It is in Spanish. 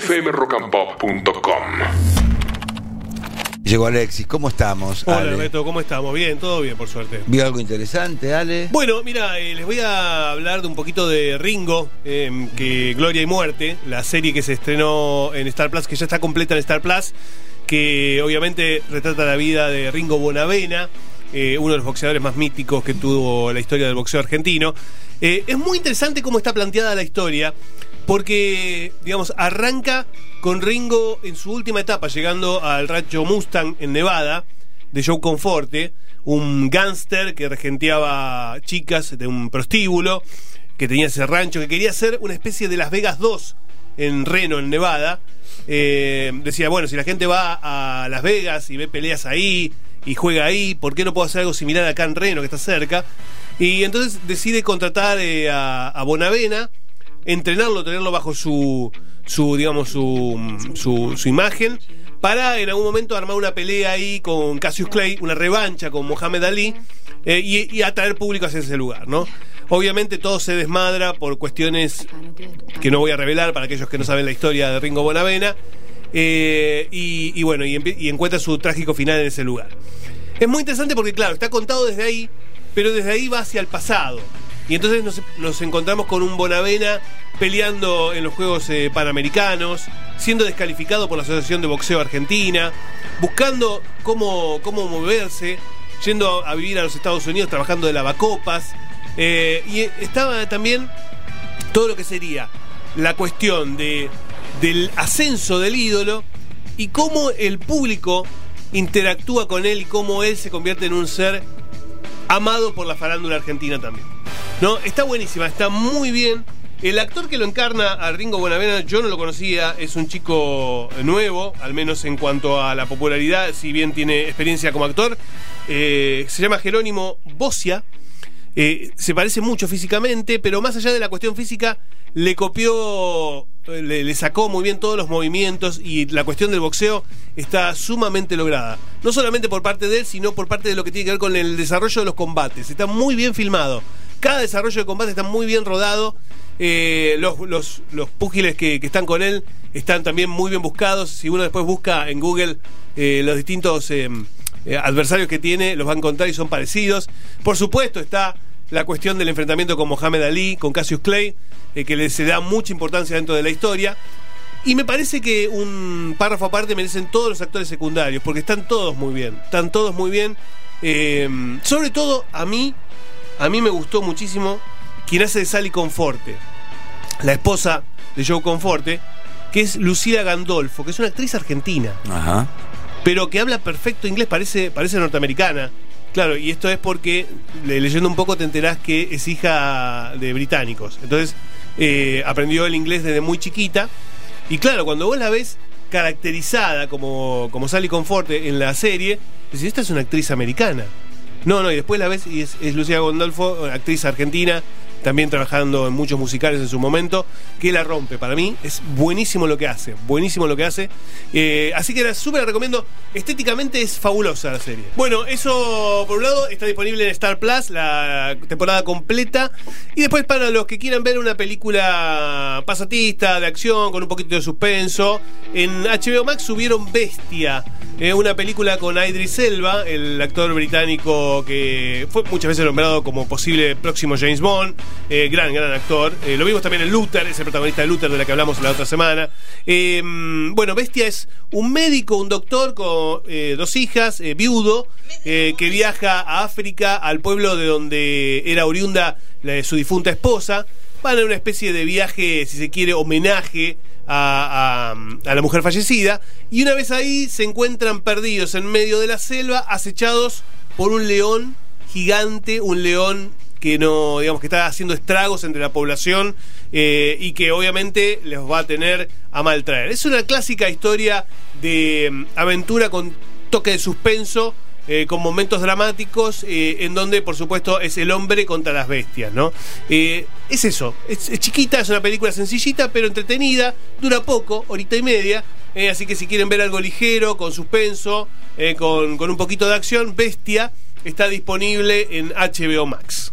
fmrockandpop.com. Llegó Alexis, ¿cómo estamos? Hola, Ale? Beto, ¿cómo estamos? Bien, todo bien, por suerte. ¿Vio algo interesante, Ale? Bueno, mira, eh, les voy a hablar de un poquito de Ringo, eh, que Gloria y Muerte, la serie que se estrenó en Star Plus, que ya está completa en Star Plus, que obviamente retrata la vida de Ringo Bonavena, eh, uno de los boxeadores más míticos que tuvo la historia del boxeo argentino. Eh, es muy interesante cómo está planteada la historia, porque, digamos, arranca con Ringo en su última etapa, llegando al rancho Mustang en Nevada, de Joe Conforte, un gángster que regenteaba chicas de un prostíbulo, que tenía ese rancho, que quería ser una especie de Las Vegas 2 en Reno, en Nevada. Eh, decía, bueno, si la gente va a Las Vegas y ve peleas ahí y juega ahí, ¿por qué no puedo hacer algo similar acá en Reno, que está cerca? Y entonces decide contratar eh, a Bonavena, entrenarlo, tenerlo bajo su, su digamos, su, su, imagen, para en algún momento armar una pelea ahí con Cassius Clay, una revancha con Mohamed Ali, eh, y, atraer público hacia ese lugar, ¿no? Obviamente todo se desmadra por cuestiones que no voy a revelar para aquellos que no saben la historia de Ringo Bonavena, eh, y, bueno, y encuentra su trágico final en ese lugar. Es muy interesante porque, claro, está contado desde ahí, pero desde ahí va hacia el pasado. Y entonces nos, nos encontramos con un Bonavena peleando en los Juegos eh, Panamericanos, siendo descalificado por la Asociación de Boxeo Argentina, buscando cómo, cómo moverse, yendo a vivir a los Estados Unidos, trabajando de lavacopas. Eh, y estaba también todo lo que sería la cuestión de, del ascenso del ídolo y cómo el público interactúa con él y cómo él se convierte en un ser amado por la farándula argentina también. No, está buenísima, está muy bien. El actor que lo encarna a Ringo Bonavena, yo no lo conocía, es un chico nuevo, al menos en cuanto a la popularidad, si bien tiene experiencia como actor. Eh, se llama Jerónimo Bocia. Eh, se parece mucho físicamente, pero más allá de la cuestión física, le copió, eh, le, le sacó muy bien todos los movimientos y la cuestión del boxeo está sumamente lograda. No solamente por parte de él, sino por parte de lo que tiene que ver con el desarrollo de los combates. Está muy bien filmado. Cada desarrollo de combate está muy bien rodado. Eh, los, los, púgiles que, están con él están también muy bien buscados. Si uno después busca en Google eh, los distintos eh, eh, adversarios que tiene, los va a encontrar y son parecidos. Por supuesto está la cuestión del enfrentamiento con Mohamed Ali, con Cassius Clay, que le se da mucha importancia dentro de la historia. Y me parece que un párrafo aparte merecen todos los actores secundarios, porque están todos muy bien, están todos muy bien. Eh, sobre todo a mí, a mí me gustó muchísimo quien hace de Sally Conforte, la esposa de Joe Conforte, que es Lucila Gandolfo, que es una actriz argentina Ajá. pero que habla perfecto inglés, parece, parece norteamericana. Claro, y esto es porque le- leyendo un poco te enterás que es hija de británicos. Entonces eh, aprendió el inglés desde muy chiquita. Y claro, cuando vos la ves caracterizada como, como Sally Conforte en la serie, decís, esta es una actriz americana. No, no, y después la ves y es, es Lucía Gondolfo, actriz argentina, también trabajando en muchos musicales en su momento, que la rompe. Para mí es buenísimo lo que hace, buenísimo lo que hace. Eh, así que la súper recomiendo. Estéticamente es fabulosa la serie. Bueno, eso por un lado está disponible en Star Plus, la temporada completa. Y después para los que quieran ver una película pasatista, de acción, con un poquito de suspenso, en HBO Max subieron Bestia. eh, una película con Idris Elba, el actor británico que fue muchas veces nombrado como posible próximo James Bond. Eh, gran, gran actor. Eh, lo vimos también en Luther, es el protagonista de Luther de la que hablamos la otra semana. Eh, bueno, Bestia es un médico, un doctor con eh, dos hijas, viudo, que viaja a África, al pueblo de donde era oriunda la- su difunta esposa. Van en una especie de viaje, si se quiere, homenaje a, a- a la mujer fallecida. Y una vez ahí se encuentran perdidos en medio de la selva, acechados por un león gigante, un león que no, digamos, que está haciendo estragos entre la población eh, y que obviamente les va a tener a maltraer. Es una clásica historia de mm, aventura con toque de suspenso. eh, con momentos dramáticos eh, en donde por supuesto es el hombre contra las bestias, ¿no? Es eso, es, es chiquita, es una película sencillita pero entretenida, dura poco, horita y media, así que si quieren ver algo ligero, con suspenso, con, con un poquito de acción, Bestia está disponible en HBO Max.